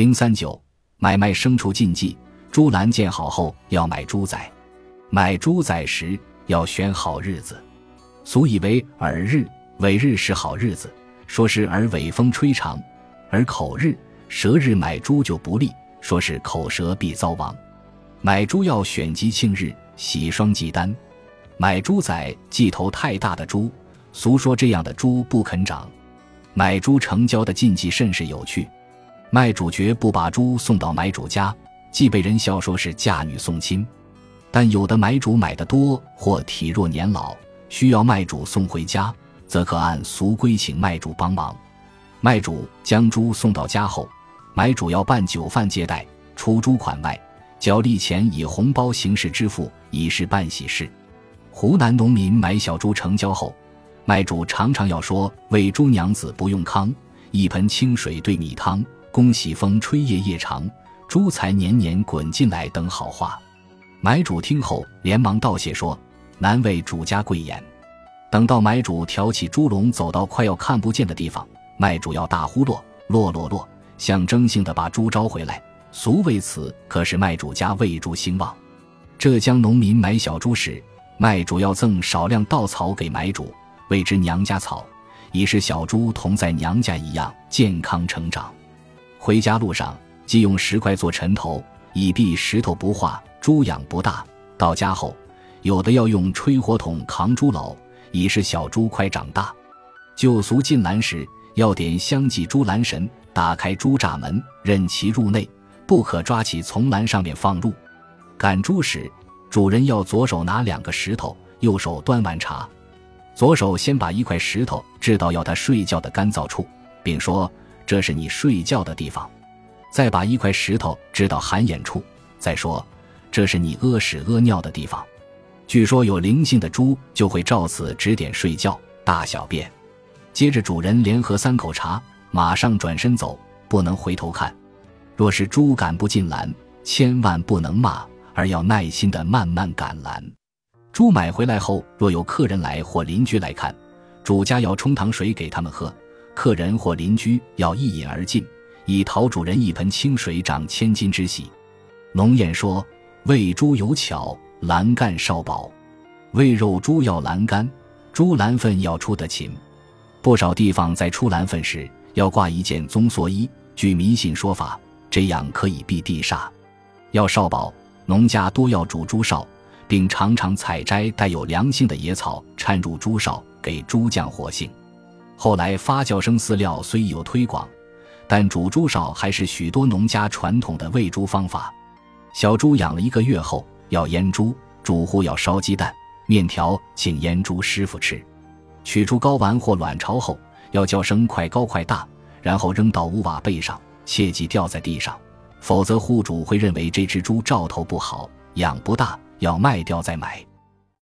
零三九买卖牲畜禁忌，猪栏建好后要买猪仔，买猪仔时要选好日子。俗以为耳日、尾日是好日子，说是耳尾风吹长；而口日、舌日买猪就不利，说是口舌必遭亡。买猪要选吉庆日，喜双忌单。买猪仔忌头太大的猪，俗说这样的猪不肯长。买猪成交的禁忌甚是有趣，卖主绝不把猪送到买主家，既被人笑说是嫁女送亲。但有的买主买的多或体弱年老。需要卖主送回家，则可按俗规请卖主帮忙。卖主将猪送到家后，买主要办酒饭接待，除猪款外，交利钱以红包形式支付，以示办喜事。湖南农民买小猪成交后，卖主常常要说“喂猪娘子不用糠，一盆清水兑米汤，恭喜风吹夜夜长，猪财年年滚进来”等好话。买主听后连忙道谢说。难为主家贵言。等到买主挑起猪笼走到快要看不见的地方，卖主要大呼落落落落，象征性的把猪招回来。俗为此，可是卖主家喂猪兴旺。浙江农民买小猪时，卖主要赠少量稻草给买主，谓之娘家草，以使小猪同在娘家一样健康成长。回家路上，即用石块做尘头，以避石头不化，猪养不大。到家后。有的要用吹火筒扛猪篓，以示小猪快长大。旧俗进栏时，要点香祭猪栏神，打开猪栅门，任其入内，不可抓起从栏上面放入。赶猪时，主人要左手拿两个石头，右手端碗茶。左手先把一块石头掷到要他睡觉的干燥处，并说：“这是你睡觉的地方。”再把一块石头掷到寒眼处，再说：“这是你屙屎屙尿的地方。”据说有灵性的猪就会照此指点睡觉、大小便。接着主人连喝三口茶，马上转身走，不能回头看。若是猪赶不进栏，千万不能骂，而要耐心的慢慢赶栏。猪买回来后，若有客人来或邻居来看，主家要冲糖水给他们喝，客人或邻居要一饮而尽，以讨主人一盆清水涨千金之喜。农谚说：“喂猪有巧。”栏杆少饱，喂肉猪要栏杆，猪栏粪要出得勤。不少地方在出栏粪时要挂一件棕蓑衣，据迷信说法，这样可以避地煞。要少饱，农家多要煮猪哨，并常常采摘带有凉性的野草掺入猪哨，给猪降火性。后来发酵生饲料虽有推广，但煮猪哨还是许多农家传统的喂猪方法。小猪养了一个月后。要腌猪，主户要烧鸡蛋、面条，请腌猪师傅吃。取出睾丸或卵巢后，要叫声快高快大，然后扔到屋瓦背上，切忌掉在地上，否则户主会认为这只猪兆头不好，养不大，要卖掉再买。